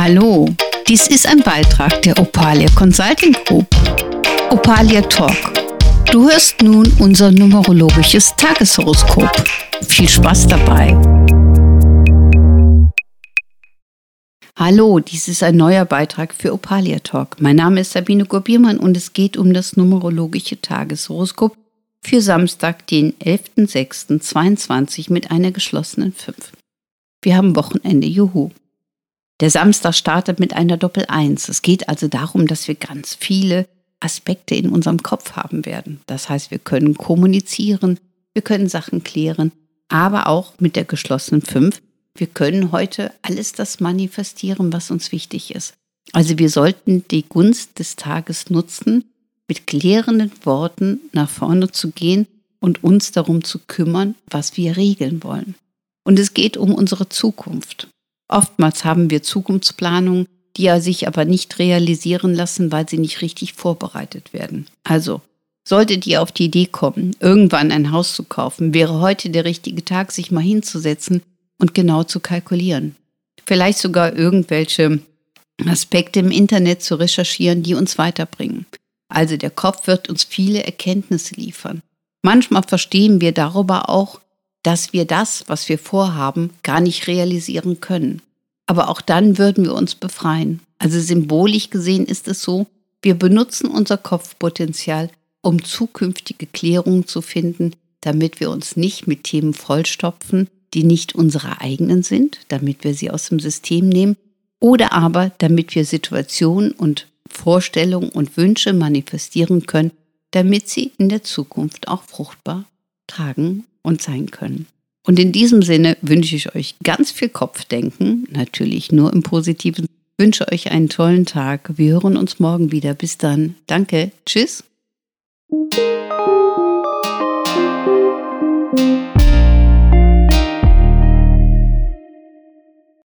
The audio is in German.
Hallo, dies ist ein Beitrag der Opalia Consulting Group. Opalia Talk. Du hörst nun unser numerologisches Tageshoroskop. Viel Spaß dabei. Hallo, dies ist ein neuer Beitrag für Opalia Talk. Mein Name ist Sabine Gurbiermann und es geht um das numerologische Tageshoroskop für Samstag, den 11.06.22 mit einer geschlossenen 5. Wir haben Wochenende, juhu. Der Samstag startet mit einer Doppel-Eins. Es geht also darum, dass wir ganz viele Aspekte in unserem Kopf haben werden. Das heißt, wir können kommunizieren, wir können Sachen klären, aber auch mit der geschlossenen 5. Wir können heute alles das manifestieren, was uns wichtig ist. Also wir sollten die Gunst des Tages nutzen, mit klärenden Worten nach vorne zu gehen und uns darum zu kümmern, was wir regeln wollen. Und es geht um unsere Zukunft. Oftmals haben wir Zukunftsplanungen, die ja sich aber nicht realisieren lassen, weil sie nicht richtig vorbereitet werden. Also, solltet ihr auf die Idee kommen, irgendwann ein Haus zu kaufen, wäre heute der richtige Tag, sich mal hinzusetzen und genau zu kalkulieren. Vielleicht sogar irgendwelche Aspekte im Internet zu recherchieren, die uns weiterbringen. Also der Kopf wird uns viele Erkenntnisse liefern. Manchmal verstehen wir darüber auch, dass wir das, was wir vorhaben, gar nicht realisieren können. Aber auch dann würden wir uns befreien. Also symbolisch gesehen ist es so, wir benutzen unser Kopfpotenzial, um zukünftige Klärungen zu finden, damit wir uns nicht mit Themen vollstopfen, die nicht unsere eigenen sind, damit wir sie aus dem System nehmen, oder aber damit wir Situationen und Vorstellungen und Wünsche manifestieren können, damit sie in der Zukunft auch fruchtbar tragen und sein können. Und in diesem Sinne wünsche ich euch ganz viel Kopfdenken, natürlich nur im Positiven. Ich wünsche euch einen tollen Tag. Wir hören uns morgen wieder. Bis dann. Danke. Tschüss.